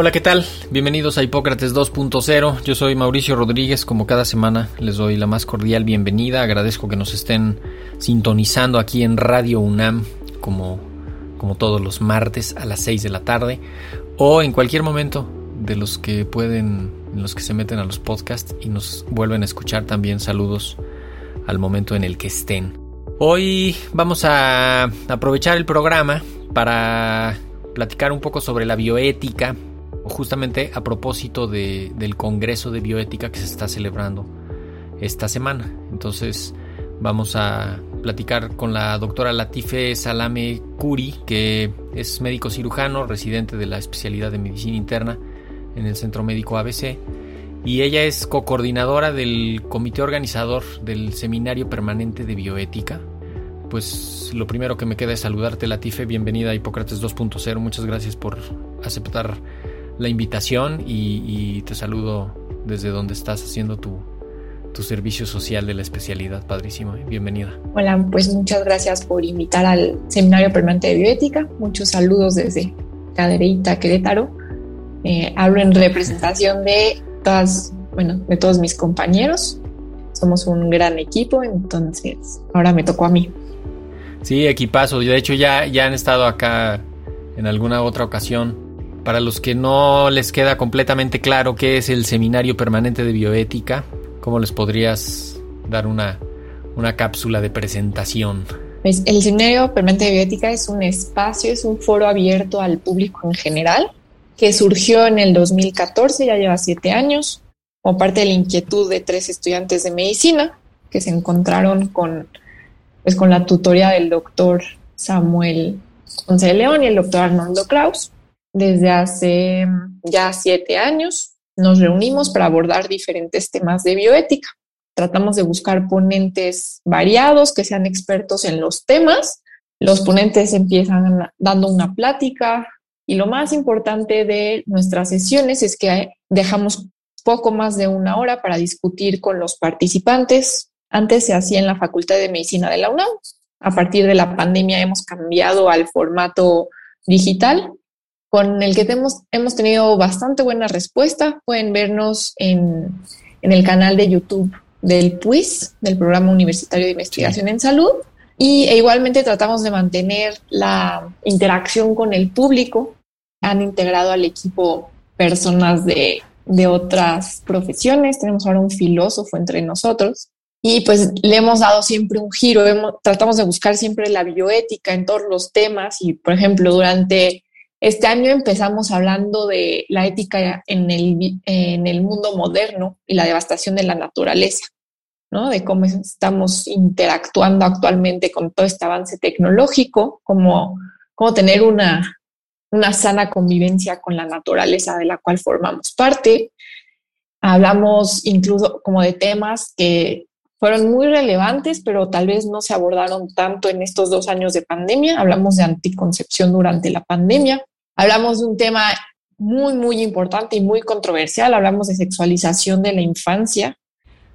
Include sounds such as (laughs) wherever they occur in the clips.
Hola, ¿qué tal? Bienvenidos a Hipócrates 2.0. Yo soy Mauricio Rodríguez. Como cada semana les doy la más cordial bienvenida. Agradezco que nos estén sintonizando aquí en Radio UNAM como, como todos los martes a las 6 de la tarde o en cualquier momento de los que pueden, en los que se meten a los podcasts y nos vuelven a escuchar también. Saludos al momento en el que estén. Hoy vamos a aprovechar el programa para platicar un poco sobre la bioética justamente a propósito del Congreso de Bioética que se está celebrando esta semana. Entonces vamos a platicar con la doctora Latife Salame Curi, que es médico cirujano, residente de la especialidad de medicina interna en el Centro Médico ABC. Y ella es co-coordinadora del comité organizador del Seminario Permanente de Bioética. Pues lo primero que me queda es saludarte, Latife. Bienvenida a Hipócrates 2.0. Muchas gracias por aceptar la invitación y, te saludo desde donde estás haciendo tu, tu servicio social de la especialidad. Padrísimo, bienvenida. Hola, pues muchas gracias por invitar al Seminario Permanente de Bioética. Muchos saludos desde Cadereyta, Querétaro. Eh, hablo en representación de todas, bueno, de todos mis compañeros. Somos un gran equipo, entonces ahora me tocó a mí. Sí, equipazo. De hecho, ya, ya han estado acá en alguna otra ocasión para los que no les queda completamente claro qué es el Seminario Permanente de Bioética, ¿cómo les podrías dar una, una cápsula de presentación? Pues el Seminario Permanente de Bioética es un espacio, es un foro abierto al público en general, que surgió en el 2014, ya lleva siete años, como parte de la inquietud de tres estudiantes de medicina que se encontraron con, pues, con la tutoría del doctor Samuel Ponce de León y el doctor Arnoldo Kraus desde hace ya siete años nos reunimos para abordar diferentes temas de bioética. Tratamos de buscar ponentes variados que sean expertos en los temas. Los ponentes empiezan dando una plática y lo más importante de nuestras sesiones es que dejamos poco más de una hora para discutir con los participantes. Antes se hacía en la Facultad de Medicina de la UNAM. A partir de la pandemia hemos cambiado al formato digital con el que hemos, hemos tenido bastante buena respuesta. Pueden vernos en, el canal de YouTube del PUIS, del Programa Universitario de Investigación en Salud. Y e igualmente tratamos de mantener la interacción con el público. Han integrado al equipo personas de, de otras profesiones. Tenemos ahora un filósofo entre nosotros. Y pues le hemos dado siempre un giro. tratamos de buscar siempre la bioética en todos los temas. Y por ejemplo, durante este año empezamos hablando de la ética en el, en el mundo moderno y la devastación de la naturaleza, ¿no? De cómo estamos interactuando actualmente con todo este avance tecnológico, cómo, cómo tener una, una sana convivencia con la naturaleza de la cual formamos parte. Hablamos incluso como de temas que fueron muy relevantes, pero tal vez no se abordaron tanto en estos dos años de pandemia. Hablamos de anticoncepción durante la pandemia. Hablamos de un tema muy, muy importante y muy controversial. Hablamos de sexualización de la infancia.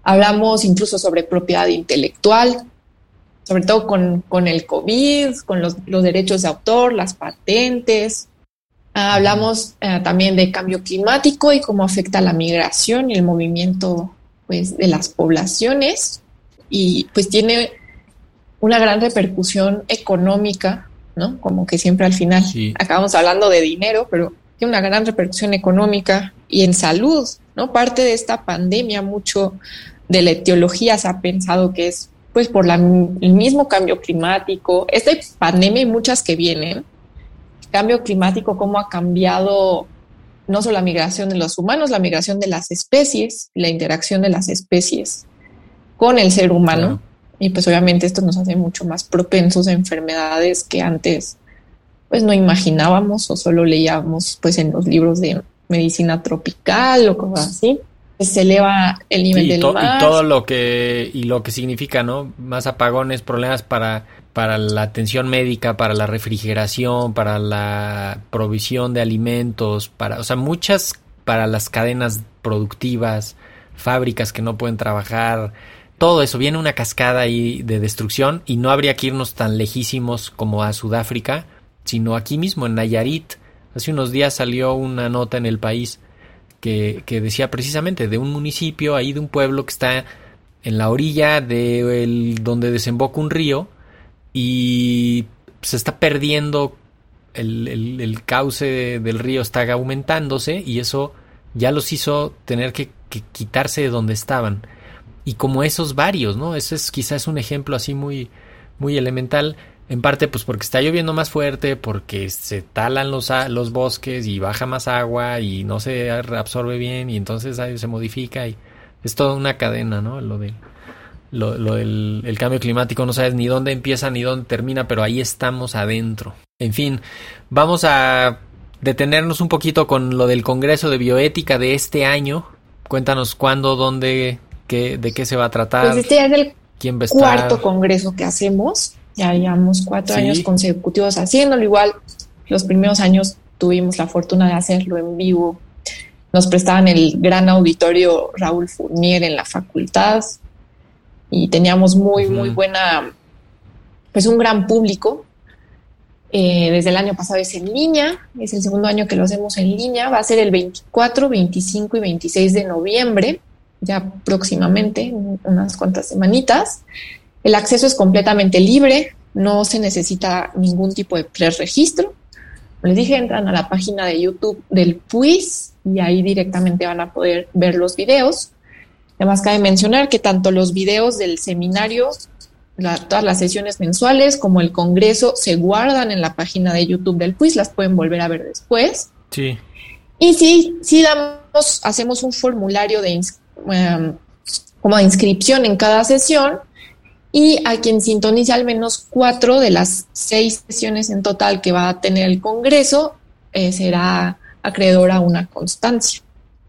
Hablamos incluso sobre propiedad intelectual, sobre todo con, el COVID, con los, derechos de autor, las patentes. hablamos eh, también de cambio climático y cómo afecta la migración y el movimiento pues, de las poblaciones y pues tiene una gran repercusión económica, ¿no? Como que siempre al final acabamos hablando de dinero, pero tiene una gran repercusión económica y en salud, ¿no? Parte de esta pandemia, mucho de la etiología se ha pensado que es pues por la, el mismo cambio climático, esta pandemia y muchas que vienen, cambio climático, cómo ha cambiado no solo la migración de los humanos, la migración de las especies, la interacción de las especies con el ser humano. Y pues obviamente esto nos hace mucho más propensos a enfermedades que antes pues no imaginábamos o solo leíamos pues en los libros de medicina tropical o cosas así. Se eleva el nivel del mar. Y todo lo que y lo que significa, ¿no? Más apagones, problemas para para la atención médica, para la refrigeración, para la provisión de alimentos, para, o sea, muchas para las cadenas productivas, fábricas que no pueden trabajar, todo eso viene una cascada ahí de destrucción y no habría que irnos tan lejísimos como a Sudáfrica sino aquí mismo, en Nayarit. Hace unos días salió una nota en el país que, decía precisamente de un municipio ahí, de un pueblo que está en la orilla de donde desemboca un río y se está perdiendo el, el, cauce del río está aumentándose y eso ya los hizo tener que, que, quitarse de donde estaban. Y como esos varios, ¿no? Ese es quizás un ejemplo así muy, muy elemental. En parte, pues porque está lloviendo más fuerte, porque se talan los, los bosques y baja más agua y no se absorbe bien y entonces ahí se modifica y es toda una cadena, ¿no? Lo del, lo, del el cambio climático, no sabes ni dónde empieza ni dónde termina, pero ahí estamos adentro. En fin, vamos a detenernos un poquito con lo del Congreso de Bioética de este año. Cuéntanos cuándo, dónde, qué, de qué se va a tratar. Pues este es el ¿Quién va a cuarto congreso que hacemos ya llevamos cuatro años consecutivos haciéndolo. Igual los primeros años tuvimos la fortuna de hacerlo en vivo. Nos prestaban el gran auditorio Raúl Fournier en la facultad y teníamos muy, muy buena, pues un gran público. Eh, desde el año pasado es en línea, es el segundo año que lo hacemos en línea, va a ser el 24, 25 y 26 de noviembre, ya próximamente, unas cuantas semanitas. El acceso es completamente libre, no se necesita ningún tipo de preregistro. Les dije, entran a la página de YouTube del PUIS y ahí directamente van a poder ver los videos. Además, cabe mencionar que tanto los videos del seminario, todas las sesiones mensuales, como el congreso, se guardan en la página de YouTube del PUIS, las pueden volver a ver después. Sí. Y sí, sí damos, hacemos un formulario de, em, como de inscripción en cada sesión y a quien sintonice al menos cuatro de las seis sesiones en total que va a tener el Congreso eh, será acreedor a una constancia.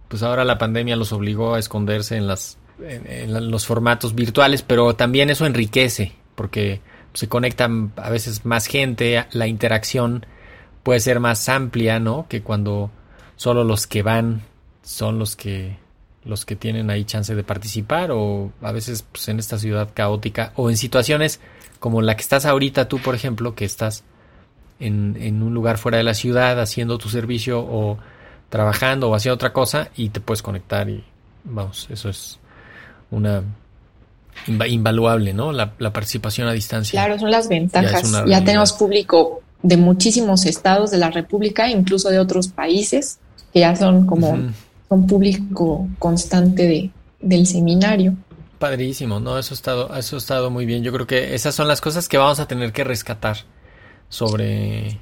Pues ahora la pandemia los obligó a esconderse en, las, en, los formatos virtuales, pero también eso enriquece porque se conectan a veces más gente, la interacción puede ser más amplia, ¿no? Que cuando solo los que van son los que los que tienen ahí chance de participar o a veces pues, en esta ciudad caótica o en situaciones como la que estás ahorita tú, por ejemplo, que estás en, en un lugar fuera de la ciudad haciendo tu servicio o trabajando o haciendo otra cosa y te puedes conectar y vamos, eso es una invaluable, ¿no? La, participación a distancia. Claro, son las ventajas. Ya, tenemos público de muchísimos estados de la República, incluso de otros países, que ya son como un público constante de, del seminario. Padrísimo, no, eso ha estado, eso ha estado muy bien. Yo creo que esas son las cosas que vamos a tener que rescatar sobre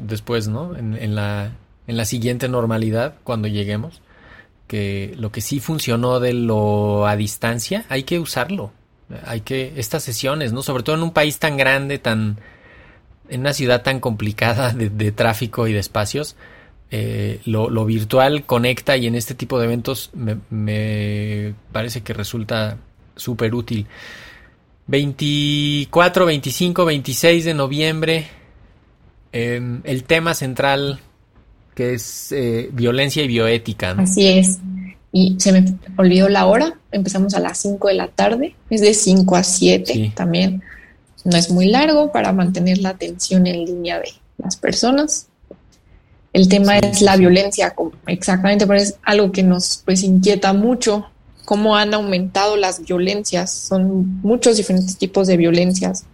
después, ¿no? En, en, la, en la siguiente normalidad, cuando lleguemos, que lo que sí funcionó de lo a distancia, hay que usarlo. Hay que, estas sesiones, ¿no? Sobre todo en un país tan grande, tan, en una ciudad tan complicada de, tráfico y de espacios, eh, lo, virtual conecta y en este tipo de eventos me, parece que resulta súper útil. 24, 25, 26 de noviembre, em, el tema central que es eh, violencia y bioética. Así es. Y se me olvidó la hora, empezamos a las 5 de la tarde, es de 5 a 7 también. No es muy largo para mantener la atención en línea de las personas. El tema es la violencia, exactamente, pero es algo que nos pues inquieta mucho, cómo han aumentado las violencias, son muchos diferentes tipos de violencias,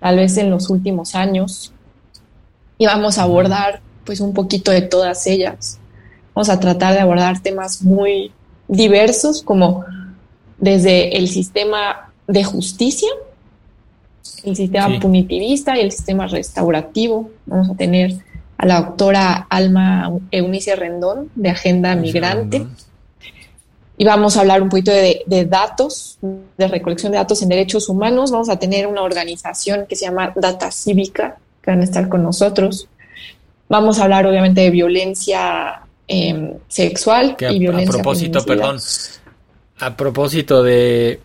tal vez en los últimos años, y vamos a abordar pues un poquito de todas ellas. Vamos a tratar de abordar temas muy diversos, como desde el sistema de justicia, el sistema punitivista y el sistema restaurativo. Vamos a tener a la doctora Alma Eunice Rendón de Agenda Migrante. Y vamos a hablar un poquito de, datos, de recolección de datos en derechos humanos. Vamos a tener una organización que se llama Data Cívica, que van a estar con nosotros. Vamos a hablar obviamente de violencia em, sexual y violencia. A propósito, perdón, a propósito de,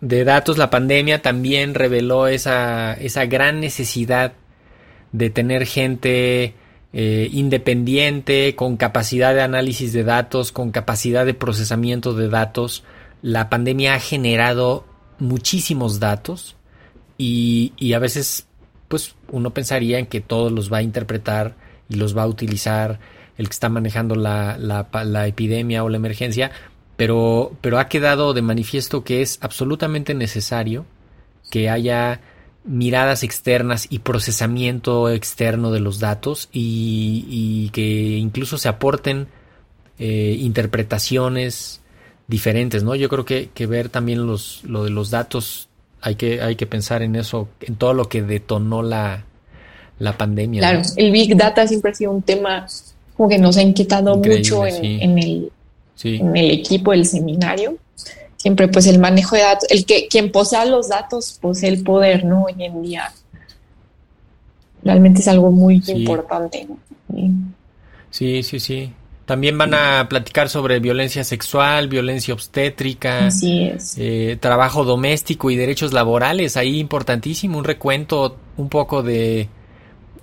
de datos, la pandemia también reveló esa, esa gran necesidad de tener gente eh, independiente, con capacidad de análisis de datos, con capacidad de procesamiento de datos. La pandemia ha generado muchísimos datos y, y a veces pues uno pensaría en que todos los va a interpretar y los va a utilizar el que está manejando la, la, epidemia o la emergencia, pero, pero ha quedado de manifiesto que es absolutamente necesario que haya miradas externas y procesamiento externo de los datos y, que incluso se aporten eh, interpretaciones diferentes, ¿no? Yo creo que, que, ver también los, lo de los datos, hay que, hay que pensar en eso, en todo lo que detonó la, la pandemia. Claro, el Big Data siempre ha sido un tema como que nos ha inquietado mucho en, el, en el equipo del seminario. Siempre pues el manejo de datos, el que quien posea los datos posee el poder, ¿no? Hoy en día realmente es algo muy importante. Sí, sí, sí. También van a platicar sobre violencia sexual, violencia obstétrica, eh, trabajo doméstico y derechos laborales. Ahí importantísimo, un recuento un poco de,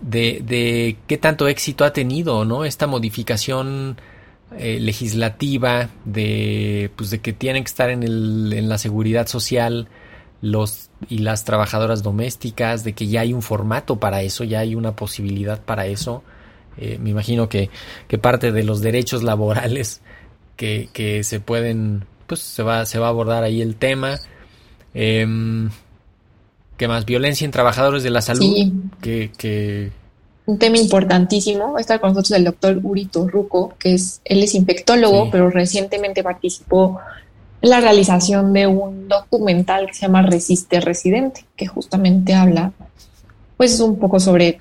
de, de qué tanto éxito ha tenido, ¿no? Esta modificación eh, legislativa de, pues de que tienen que estar en, el, en la seguridad social los y las trabajadoras domésticas, de que ya hay un formato para eso, ya hay una posibilidad para eso. Eh, me imagino que, que, parte de los derechos laborales que, que, se pueden, pues se va, se va a abordar ahí el tema. Eh, ¿Qué más? Violencia en trabajadores de la salud. Que, Un tema importantísimo. Está con nosotros el doctor Urito Ruco, que es, él es infectólogo, pero recientemente participó en la realización de un documental que se llama Resiste Residente, que justamente habla, pues, un poco sobre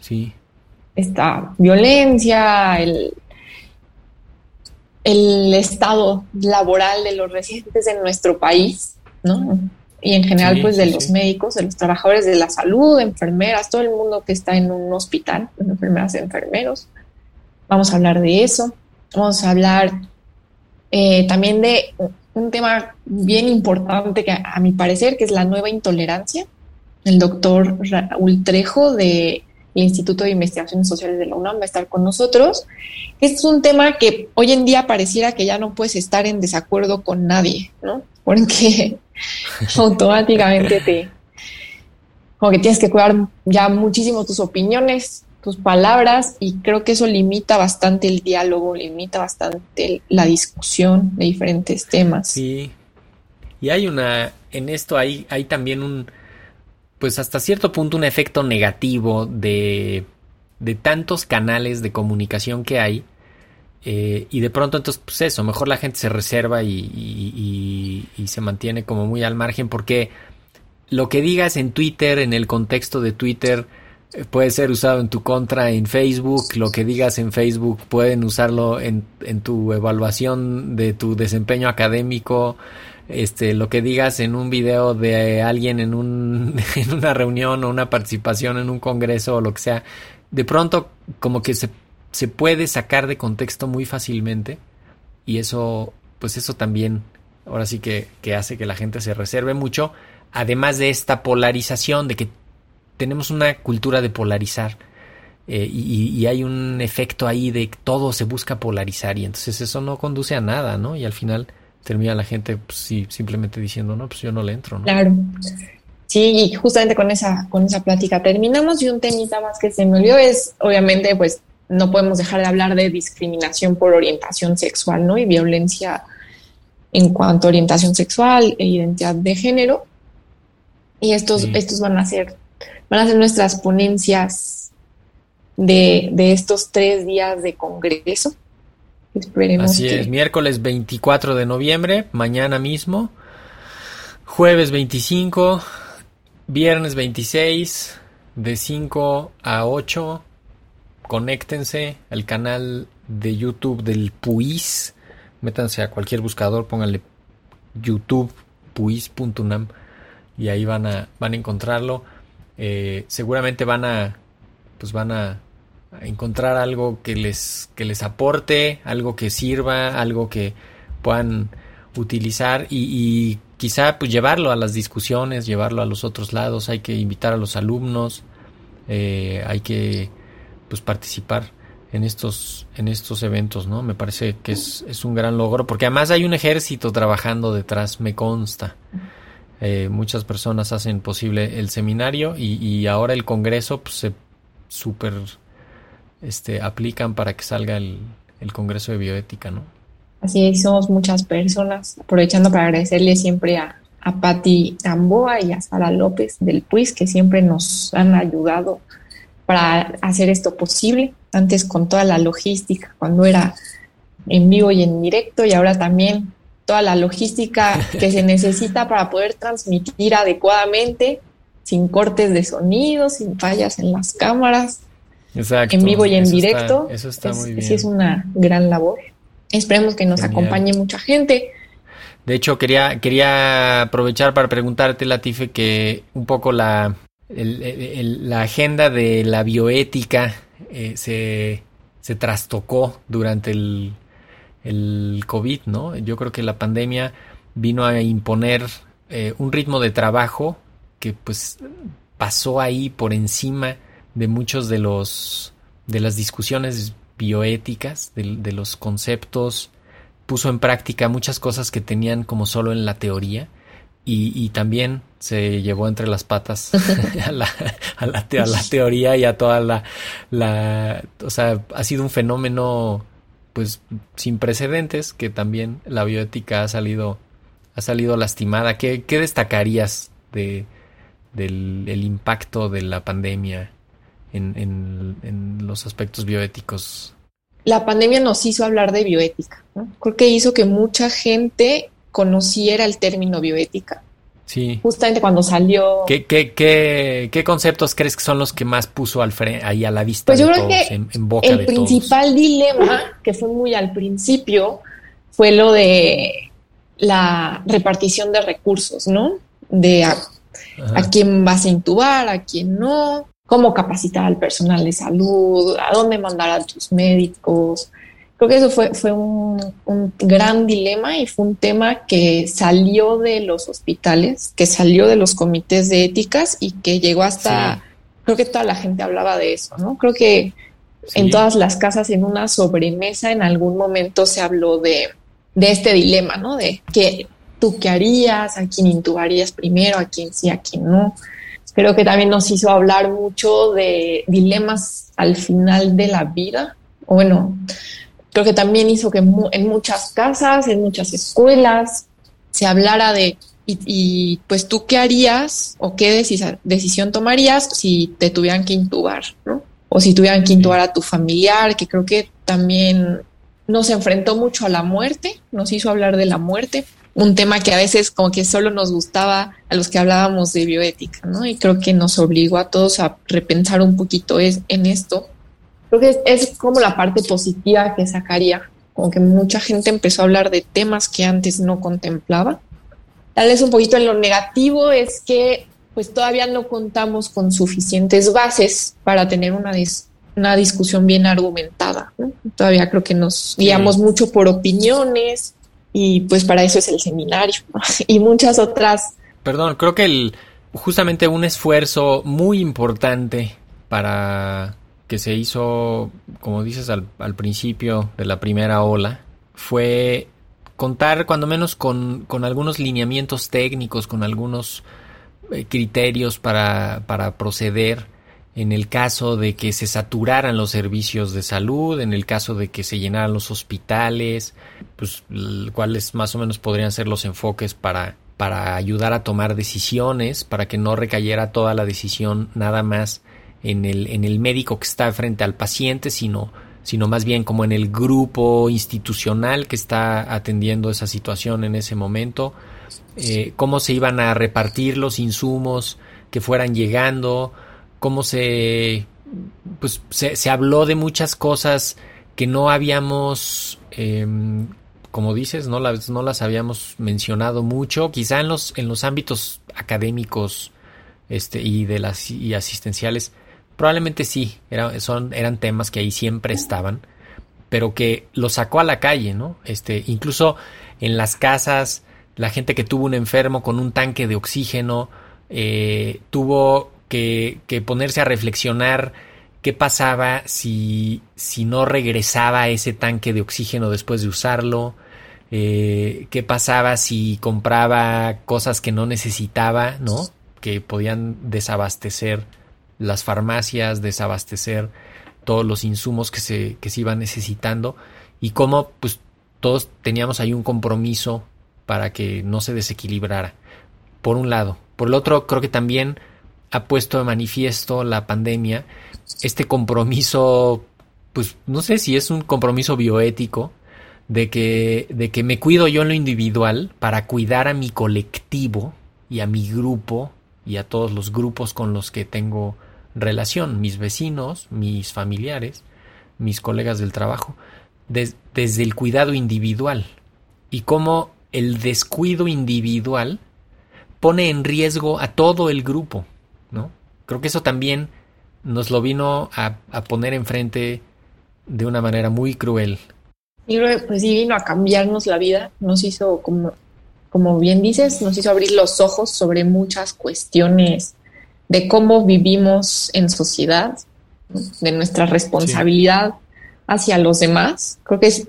esta violencia, el, el estado laboral de los residentes en nuestro país, ¿no? Y en general pues de los médicos, de los trabajadores de la salud, enfermeras, todo el mundo que está en un hospital, enfermeras enfermeros. Vamos a hablar de eso. Vamos a hablar eh, también de un tema bien importante que a, mi parecer, que es la nueva intolerancia. El doctor Raúl Trejo del Instituto de Investigaciones Sociales de la UNAM va a estar con nosotros. Este es un tema que hoy en día pareciera que ya no puedes estar en desacuerdo con nadie, ¿no? Porque (laughs) automáticamente te, como que tienes que cuidar ya muchísimo tus opiniones, tus palabras y creo que eso limita bastante el diálogo, limita bastante la discusión de diferentes temas. Sí. Y hay una, en esto hay, hay también un, pues hasta cierto punto un efecto negativo de, de tantos canales de comunicación que hay eh, y de pronto entonces, pues eso, mejor la gente se reserva y, se mantiene como muy al margen porque lo que digas en Twitter, en el contexto de Twitter, eh, puede ser usado en tu contra en Facebook, lo que digas en Facebook pueden usarlo en, tu evaluación de tu desempeño académico, este, lo que digas en un video de alguien en, (laughs) en una reunión o una participación en un congreso o lo que sea, de pronto como que se se puede sacar de contexto muy fácilmente y eso, pues eso también, ahora sí que, hace que la gente se reserve mucho, además de esta polarización, de que tenemos una cultura de polarizar eh, y, hay un efecto ahí de que todo se busca polarizar y entonces eso no conduce a nada, ¿no? Y al final termina la gente pues, sí, simplemente diciendo, no, pues yo no le entro, ¿no? Claro. Sí, y justamente con esa, con esa plática terminamos y un temita más que se me olvidó es, obviamente, pues no podemos dejar de hablar de discriminación por orientación sexual, ¿no? Y violencia en cuanto a orientación sexual e identidad de género. Y estos, estos van a ser, van a ser nuestras ponencias de, estos tres días de congreso. Esperemos Así es, miércoles 24 de noviembre, mañana mismo, Jueves 25, viernes 26, de 5 a 8. Conéctense al canal de YouTube del PUIS. Métanse a cualquier buscador, pónganle YouTube puis.unam y ahí van a, van a encontrarlo. Eh, seguramente van a, pues van a, encontrar algo que les, que les aporte, algo que sirva, algo que puedan utilizar y, quizá pues llevarlo a las discusiones, llevarlo a los otros lados. Hay que invitar a los alumnos, eh, hay que pues participar en estos, en estos eventos, ¿no? Me parece que es, es, un gran logro, porque además hay un ejército trabajando detrás, me consta. Eh, muchas personas hacen posible el seminario y, ahora el congreso pues, se super este, aplican para que salga el, el congreso de bioética, ¿no? Así es, somos muchas personas, aprovechando para agradecerle siempre a, a Patti Gamboa y a Sara López del PUIS, que siempre nos han ayudado para hacer esto posible antes con toda la logística, cuando era en vivo y en directo, y ahora también toda la logística que se necesita para poder transmitir adecuadamente, sin cortes de sonido, sin fallas en las cámaras, en vivo y en directo. eso está muy bien. Sí, es una gran labor. Esperemos que nos acompañe mucha gente. De hecho, quería, quería aprovechar para preguntarte, Latife, que un poco la, la agenda de la bioética eh, se, se, trastocó durante el, el, COVID, ¿no? Yo creo que la pandemia vino a imponer eh, un ritmo de trabajo que pues pasó ahí por encima de muchos de los de las discusiones bioéticas, de los conceptos, puso en práctica muchas cosas que tenían como solo en la teoría y, también se llevó entre las patas (laughs) (laughs) a, la, a, la, teoría y a toda la, la, O sea, ha sido un fenómeno pues sin precedentes que también la bioética ha salido, ha salido lastimada. ¿Qué, qué destacarías de, del el impacto de la pandemia en, en, en, los aspectos bioéticos? La pandemia nos hizo hablar de bioética. ¿no? Creo que hizo que mucha gente conociera el término bioética. Sí. Justamente cuando salió. ¿Qué, qué, qué, qué conceptos crees que son los que más puso al ahí a la vista pues de yo creo todos, que en, en boca el de principal dilema, que fue muy al principio, fue lo de la repartición de recursos, ¿no? De a, a quién vas a intubar, a quién no, cómo capacitar al personal de salud, a dónde mandar a tus médicos, Creo que eso fue, fue un, un, gran dilema y fue un tema que salió de los hospitales, que salió de los comités de éticas y que llegó hasta, sí. creo que toda la gente hablaba de eso, ¿no? Creo que sí. en todas las casas, en una sobremesa, en algún momento se habló de, de este dilema, ¿no? De que tú qué harías, a quién intubarías primero, a quién sí, a quién no. Creo que también nos hizo hablar mucho de dilemas al final de la vida. O bueno, creo que también hizo que en muchas casas, en muchas escuelas, se hablara de, y, y pues tú qué harías o qué decis decisión tomarías si te tuvieran que intubar, ¿no? O si tuvieran que intubar a tu familiar, que creo que también nos enfrentó mucho a la muerte, nos hizo hablar de la muerte, un tema que a veces como que solo nos gustaba a los que hablábamos de bioética, ¿no? Y creo que nos obligó a todos a repensar un poquito es, en esto creo que es, es, como la parte positiva que sacaría, como que mucha gente empezó a hablar de temas que antes no contemplaba. Tal vez un poquito en lo negativo es que pues todavía no contamos con suficientes bases para tener una, dis una discusión bien argumentada. ¿no? Todavía creo que nos guiamos sí. mucho por opiniones y pues para eso es el seminario ¿no? (laughs) y muchas otras. Perdón, creo que el, justamente un esfuerzo muy importante para que se hizo, como dices al, al, principio de la primera ola, fue contar cuando menos con, con algunos lineamientos técnicos, con algunos eh, criterios para, para, proceder. En el caso de que se saturaran los servicios de salud, en el caso de que se llenaran los hospitales, pues cuáles más o menos podrían ser los enfoques para, para ayudar a tomar decisiones, para que no recayera toda la decisión nada más en el, en el médico que está frente al paciente, sino sino más bien como en el grupo institucional que está atendiendo esa situación en ese momento, eh, cómo se iban a repartir los insumos que fueran llegando, cómo se, pues, se, habló de muchas cosas que no habíamos, em, como dices, no las, no las habíamos mencionado mucho, quizá en los, en los ámbitos académicos este, y, de las, y asistenciales Probablemente sí, eran temas que ahí siempre estaban, pero que lo sacó a la calle, ¿no? Este, incluso en las casas, la gente que tuvo un enfermo con un tanque de oxígeno eh, tuvo que, ponerse a reflexionar qué pasaba si, si no regresaba ese tanque de oxígeno después de usarlo, eh, qué pasaba si compraba cosas que no necesitaba, ¿no? Que podían desabastecer las farmacias, desabastecer todos los insumos que se, que se iban necesitando y cómo pues todos teníamos ahí un compromiso para que no se desequilibrara. Por un lado. Por el otro, creo que también ha puesto de manifiesto la pandemia este compromiso, pues no sé si es un compromiso bioético, de que, de que me cuido yo en lo individual para cuidar a mi colectivo y a mi grupo y a todos los grupos con los que tengo relación, mis vecinos, mis familiares, mis colegas del trabajo, desde el cuidado individual y cómo el descuido individual pone en riesgo a todo el grupo, ¿no? Creo que eso también nos lo vino a, poner enfrente de una manera muy cruel. Y pues sí vino a cambiarnos la vida, nos hizo, como, como bien dices, nos hizo abrir los ojos sobre muchas cuestiones de cómo vivimos en sociedad, de nuestra responsabilidad hacia los demás. Creo que es,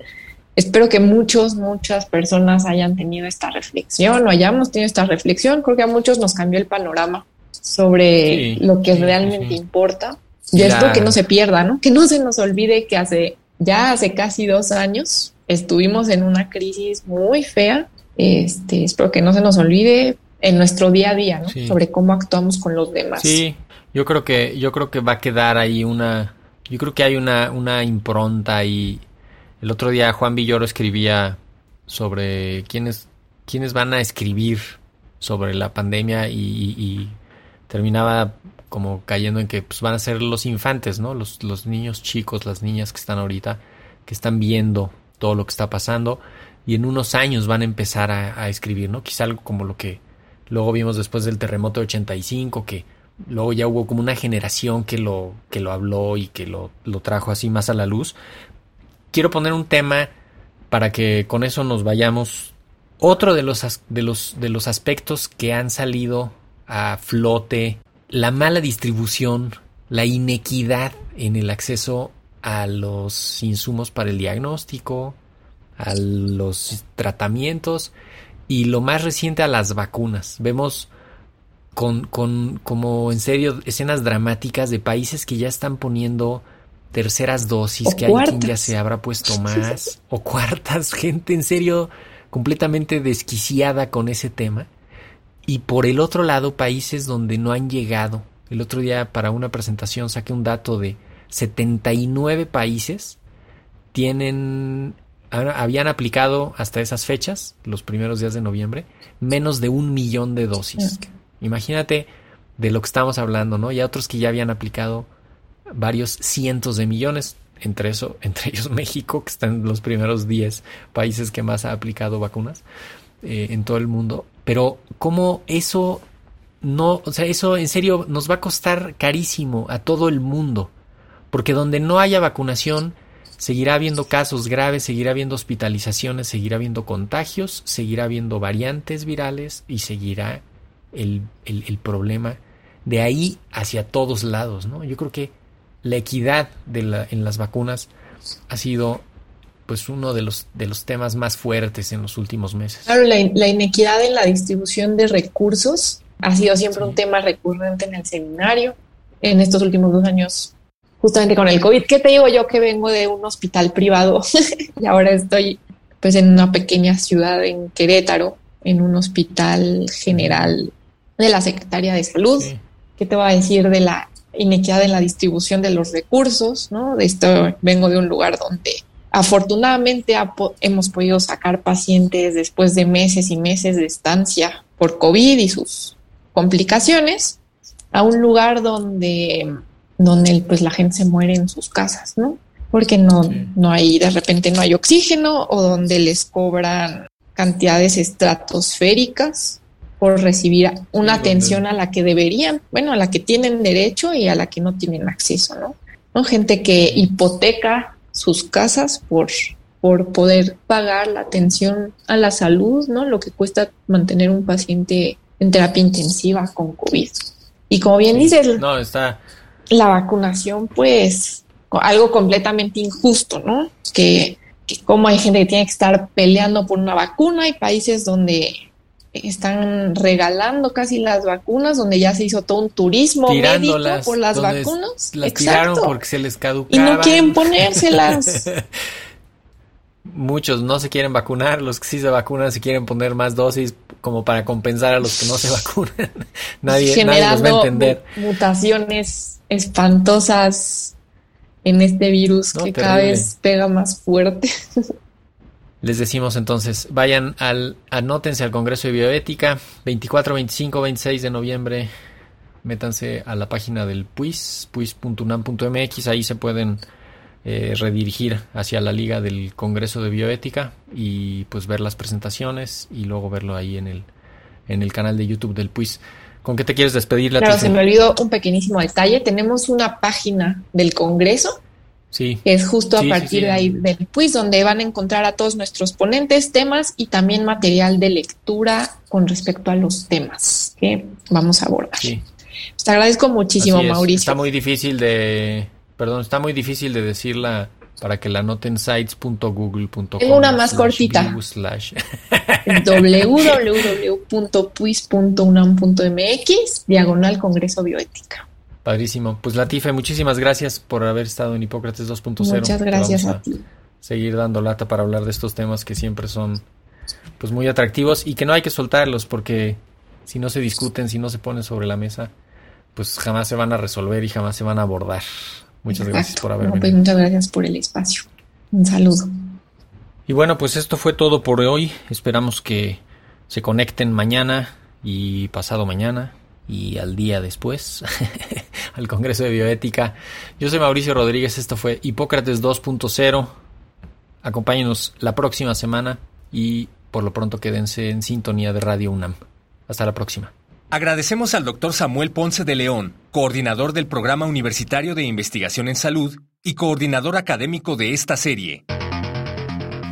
espero que muchos, muchas personas hayan tenido esta reflexión o hayamos tenido esta reflexión. Creo que a muchos nos cambió el panorama sobre lo que realmente importa. Y esto que no se pierda, ¿no? Que no se nos olvide que hace ya hace casi dos años estuvimos en una crisis muy fea. Este, espero que no se nos olvide, en nuestro día a día, ¿no? Sobre cómo actuamos con los demás. Sí, yo creo que yo creo que va a quedar ahí una yo creo que hay una una impronta y el otro día Juan Villoro escribía sobre quiénes quiénes van a escribir sobre la pandemia y, terminaba como cayendo en que pues, van a ser los infantes, ¿no? Los, los niños chicos, las niñas que están ahorita, que están viendo todo lo que está pasando y en unos años van a empezar a, a escribir, ¿no? Quizá algo como lo que Luego vimos después del terremoto de 85 que luego ya hubo como una generación que lo, que lo habló y que lo, lo trajo así más a la luz. Quiero poner un tema para que con eso nos vayamos. Otro de los, de los, de los aspectos que han salido a flote, la mala distribución, la inequidad en el acceso a los insumos para el diagnóstico, a los tratamientos y lo más reciente a las vacunas. Vemos con, con, como en serio escenas dramáticas de países que ya están poniendo terceras dosis, que hay quien ya se habrá puesto (laughs) más, o cuartas, (laughs) gente en serio completamente desquiciada con ese tema. Y por el otro lado, países donde no han llegado. El otro día para una presentación saqué un dato de 79 países tienen habían aplicado hasta esas fechas, los primeros días de noviembre, menos de un millón de dosis. Imagínate de lo que estamos hablando, ¿no? Y otros que ya habían aplicado varios cientos de millones, entre eso, (laughs) entre ellos México, que está en los primeros 10 países que más ha aplicado vacunas eh, en todo el mundo. Pero cómo eso no, o sea, eso en serio nos va a costar carísimo a todo el mundo, porque donde no haya vacunación, Seguirá habiendo casos graves, seguirá habiendo hospitalizaciones, seguirá habiendo contagios, seguirá habiendo variantes virales y seguirá el, problema de ahí hacia todos lados, ¿no? Yo creo que la equidad de la, en las vacunas ha sido pues uno de los, de los temas más fuertes en los últimos meses. Claro, la, inequidad en la distribución de recursos ha sido siempre un tema recurrente en el seminario. En estos últimos dos años justamente con el COVID. ¿Qué te digo yo que vengo de un hospital privado (laughs) y ahora estoy pues en una pequeña ciudad en Querétaro, en un hospital general de la Secretaría de Salud? ¿Qué te voy a decir de la inequidad en la distribución de los recursos, ¿no? De esto vengo de un lugar donde afortunadamente hemos podido sacar pacientes después de meses y meses de estancia por COVID y sus complicaciones a un lugar donde, donde pues la gente se muere en sus casas, ¿no? Porque no, no hay, de repente no hay oxígeno o donde les cobran cantidades estratosféricas por recibir una atención a la que deberían, bueno, a la que tienen derecho y a la que no tienen acceso, ¿no? ¿No? Gente que hipoteca sus casas por, por poder pagar la atención a la salud, ¿no? Lo que cuesta mantener un paciente en terapia intensiva con COVID. Y como bien dices, no, está... la vacunación, pues, algo completamente injusto, ¿no? Que, como hay gente que tiene que estar peleando por una vacuna, hay países donde están regalando casi las vacunas, donde ya se hizo todo un turismo médico por las vacunas. Las tiraron porque se les caducaban. Y no quieren (laughs) ponérselas. Muchos no se quieren vacunar, los que sí se vacunan se quieren poner más dosis como para compensar a los que no se (laughs) vacunan. (laughs) nadie, nadie los va a entender. Mutaciones espantosas en este virus que cada vez pega más fuerte. (laughs) Les decimos entonces, vayan al, anótense al Congreso de Bioética, 24, 25, 26 de noviembre, métanse a la página del PUIS, puis.unam.mx, ahí se pueden eh, redirigir hacia la liga del Congreso de Bioética y pues ver las presentaciones y luego verlo ahí en el, en el canal de YouTube del PUIS. ¿Con qué te quieres despedir? Claro, se me olvidó un pequeñísimo detalle. Tenemos una página del Congreso Sí. Es justo a partir de ahí del quiz donde van a encontrar a todos nuestros ponentes, temas y también material de lectura con respecto a los temas que vamos a abordar. Sí. Pues te agradezco muchísimo, Mauricio. Está muy difícil de, perdón, está muy difícil de decirla para que la anoten sites.google.com. Tengo una más cortita. (laughs) www.puis.unam.mx diagonal Congreso Bioética. Padrísimo. Pues Latife, muchísimas gracias por haber estado en Hipócrates 2.0. Muchas gracias a, ti. Seguir dando lata para hablar de estos temas que siempre son pues muy atractivos y que no hay que soltarlos porque si no se discuten, si no se ponen sobre la mesa, pues jamás se van a resolver y jamás se van a abordar. Muchas gracias por haber pues muchas gracias por el espacio. Un saludo. Y bueno, pues esto fue todo por hoy. Esperamos que se conecten mañana y pasado mañana y al día después (laughs) al Congreso de Bioética. Yo soy Mauricio Rodríguez, esto fue Hipócrates 2.0. Acompáñenos la próxima semana y por lo pronto quédense en sintonía de Radio UNAM. Hasta la próxima. Agradecemos al doctor Samuel Ponce de León, coordinador del Programa Universitario de Investigación en Salud y coordinador académico de esta serie.